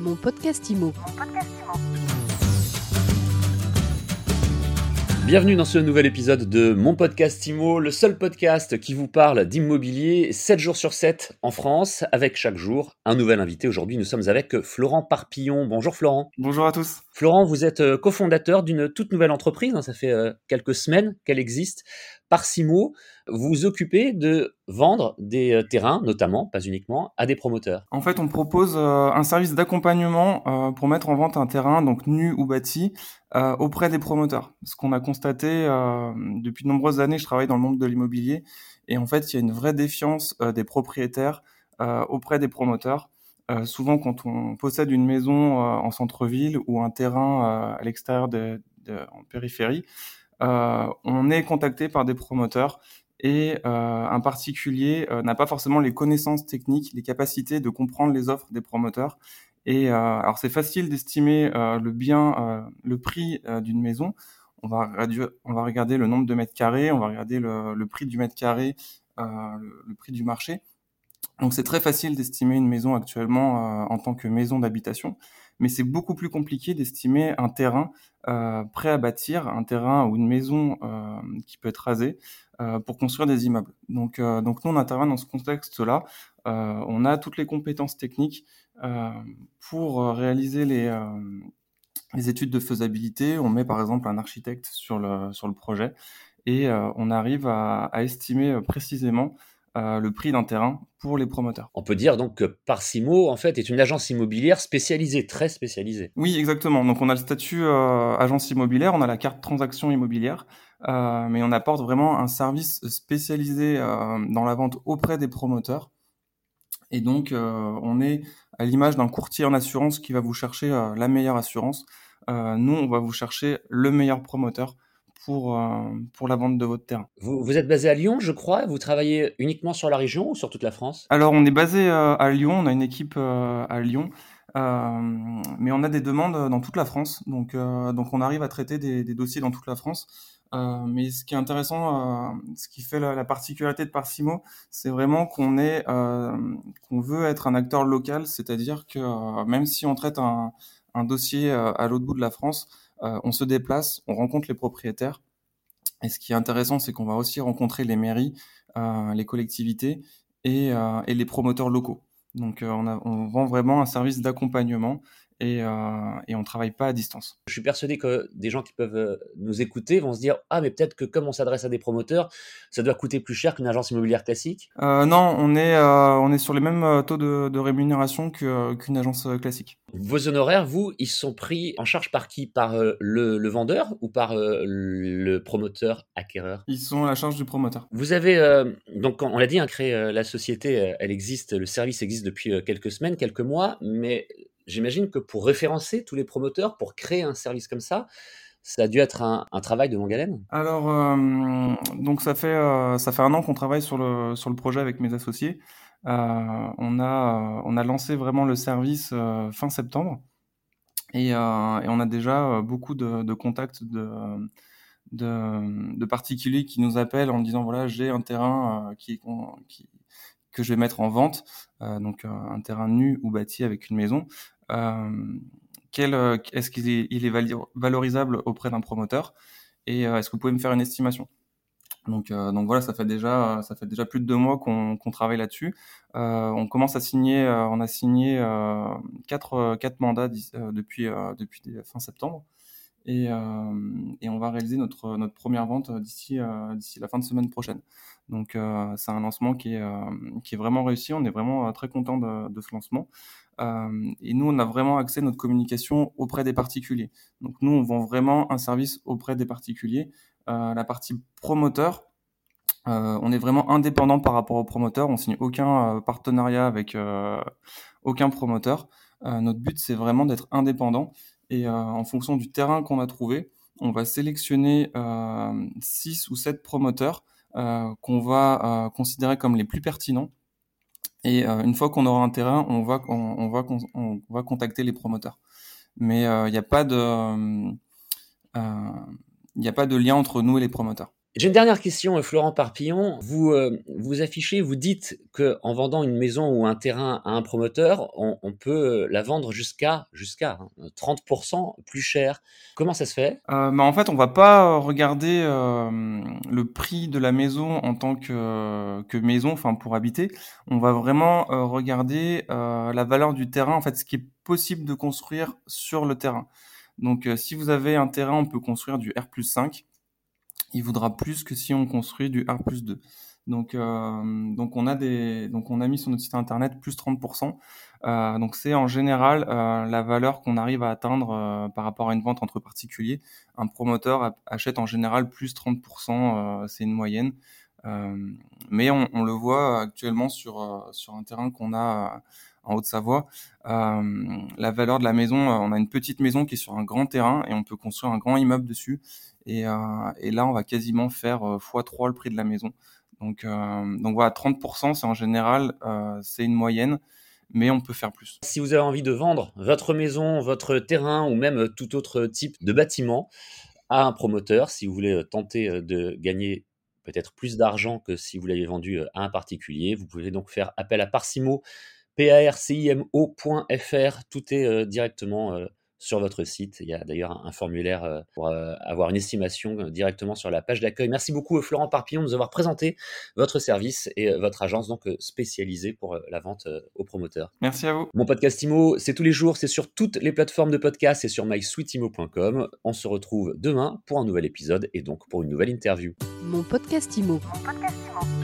Mon podcast IMO. Bienvenue dans ce nouvel épisode de mon podcast IMO, le seul podcast qui vous parle d'immobilier 7 jours sur 7 en France, avec chaque jour un nouvel invité. Aujourd'hui, nous sommes avec Florent Parpillon. Bonjour Florent. Bonjour à tous. Florent, vous êtes euh, cofondateur d'une toute nouvelle entreprise, hein, ça fait euh, quelques semaines qu'elle existe, Parsimo. Vous vous occupez de vendre des euh, terrains, notamment, pas uniquement, à des promoteurs. En fait, on propose un service d'accompagnement pour mettre en vente un terrain, donc nu ou bâti, auprès des promoteurs. Ce qu'on a constaté depuis de nombreuses années, je travaille dans le monde de l'immobilier, et en fait, il y a une vraie défiance des propriétaires auprès des promoteurs. Euh, souvent, quand on possède une maison euh, en centre-ville ou un terrain euh, à l'extérieur en périphérie, on est contacté par des promoteurs et un particulier n'a pas forcément les connaissances techniques, les capacités de comprendre les offres des promoteurs. Et alors, c'est facile d'estimer le bien, le prix d'une maison. On va, on va regarder le nombre de mètres carrés, on va regarder le, le prix du mètre carré, le, le prix du marché. Donc c'est très facile d'estimer une maison actuellement euh, en tant que maison d'habitation, mais c'est beaucoup plus compliqué d'estimer un terrain euh, prêt à bâtir, un terrain ou une maison euh, qui peut être rasée pour construire des immeubles. Donc, donc nous on intervient dans ce contexte-là. on a toutes les compétences techniques pour réaliser les les études de faisabilité. On met par exemple un architecte sur le sur le projet et on arrive à estimer précisément euh, le prix d'un terrain pour les promoteurs. On peut dire donc que Parsimo, en fait, est une agence immobilière spécialisée, très spécialisée. Oui, exactement. Donc on a le statut euh, agence immobilière, on a la carte transaction immobilière, euh, mais on apporte vraiment un service spécialisé dans la vente auprès des promoteurs. Et donc on est à l'image d'un courtier en assurance qui va vous chercher la meilleure assurance. nous, on va vous chercher le meilleur promoteur pour, euh, pour la vente de votre terrain. Vous, vous, êtes basé à Lyon, je crois. Vous travaillez uniquement sur la région ou sur toute la France? Alors, on est basé euh, à Lyon. On a une équipe euh, à Lyon. mais on a des demandes dans toute la France. Donc, donc on arrive à traiter des, des, dossiers dans toute la France. mais ce qui est intéressant, ce qui fait la, la particularité de Parsimo, c'est vraiment qu'on est, qu'on veut être un acteur local, c'est-à-dire que même si on traite un, un dossier à l'autre bout de la France, euh, on se déplace, on rencontre les propriétaires. Et ce qui est intéressant, c'est qu'on va aussi rencontrer les mairies, euh, les collectivités et, euh, les promoteurs locaux. Donc on, on, vend vraiment un service d'accompagnement et, euh, et on travaille pas à distance. Je suis persuadé que des gens qui peuvent euh, nous écouter vont se dire ah mais peut-être que comme on s'adresse à des promoteurs, ça doit coûter plus cher qu'une agence immobilière classique? Euh, non, on est euh, on est sur les mêmes taux de, de rémunération qu'une agence classique. Vos honoraires, vous, ils sont pris en charge par qui? Par le, le, vendeur ou par le promoteur acquéreur? Ils sont à la charge du promoteur. Vous avez donc on l'a dit, hein, créé la société, elle existe, le service existe depuis quelques semaines, quelques mois, mais j'imagine que pour référencer tous les promoteurs, pour créer un service comme ça, ça a dû être un, travail de longue haleine. Alors, euh, donc ça fait euh, ça fait un an qu'on travaille sur le sur le projet avec mes associés. Euh, on a on a lancé vraiment le service fin septembre et, on a déjà beaucoup de, contacts de, de, de particuliers qui nous appellent en disant voilà j'ai un terrain qui, qui que je vais mettre en vente, donc un terrain nu ou bâti avec une maison. Euh, euh, est-ce qu'il est, valorisable auprès d'un promoteur et euh, est-ce que vous pouvez me faire une estimation? Donc, donc voilà, ça fait déjà, ça fait déjà plus de deux mois qu'on travaille là-dessus. on commence à signer, on a signé quatre, mandats depuis fin septembre. Et, et, on va réaliser notre, notre première vente d'ici d'ici la fin de semaine prochaine. Donc c'est un lancement qui est, qui est vraiment réussi. On est vraiment très content de, de, ce lancement. Euh, et nous, on a vraiment accès à notre communication auprès des particuliers. Donc nous, on vend vraiment un service auprès des particuliers. Euh, la partie promoteur, euh, on est vraiment indépendant par rapport au promoteur. On signe aucun partenariat avec aucun promoteur. notre but, c'est vraiment d'être indépendant. Et en fonction du terrain qu'on a trouvé, on va sélectionner 6 ou 7 promoteurs qu'on va considérer comme les plus pertinents et euh, une fois qu'on aura un terrain, on va, on, on va, on, va contacter les promoteurs. Mais il euh, n'y a pas de, il euh, n'y a pas de lien entre nous et les promoteurs. J'ai une dernière question, euh, Florent Parpillon. Vous, euh, vous affichez, vous dites qu'en vendant une maison ou un terrain à un promoteur, on, on peut la vendre jusqu'à jusqu'à 30% plus cher. Comment ça se fait? Euh, bah, En fait, on va pas regarder euh, le prix de la maison en tant que, que maison, enfin pour habiter. On va vraiment euh, regarder euh, la valeur du terrain, en fait, ce qui est possible de construire sur le terrain. Donc, euh, si vous avez un terrain, on peut construire du R 5 il vaudra plus que si on construit du R plus 2. Donc, euh, donc on a des, donc on a mis sur notre site internet plus 30%. Euh, donc c'est en général euh, la valeur qu'on arrive à atteindre euh, par rapport à une vente entre particuliers. Un promoteur achète en général plus 30%, euh, c'est une moyenne. Euh, mais on, le voit actuellement sur sur un terrain qu'on a en Haute-Savoie. la valeur de la maison, on a une petite maison qui est sur un grand terrain et on peut construire un grand immeuble dessus. Et, euh, là, on va quasiment faire x3 le prix de la maison. Donc, euh, donc voilà, 30%, c'est en général, euh, c'est une moyenne, mais on peut faire plus. Si vous avez envie de vendre votre maison, votre terrain ou même tout autre type de bâtiment à un promoteur, si vous voulez tenter de gagner peut-être plus d'argent que si vous l'aviez vendu à un particulier, vous pouvez donc faire appel à Parcimo, parcimo.fr. Tout est directement sur votre site. Il y a d'ailleurs un, formulaire euh, pour euh, avoir une estimation euh, directement sur la page d'accueil. Merci beaucoup Florent Parpillon de nous avoir présenté votre service et votre agence donc spécialisée pour la vente aux promoteurs. Merci à vous. Mon podcast Imo, c'est tous les jours, c'est sur toutes les plateformes de podcast et sur mysweetimo.com. On se retrouve demain pour un nouvel épisode et donc pour une nouvelle interview. Mon podcast Imo. Mon podcast Imo.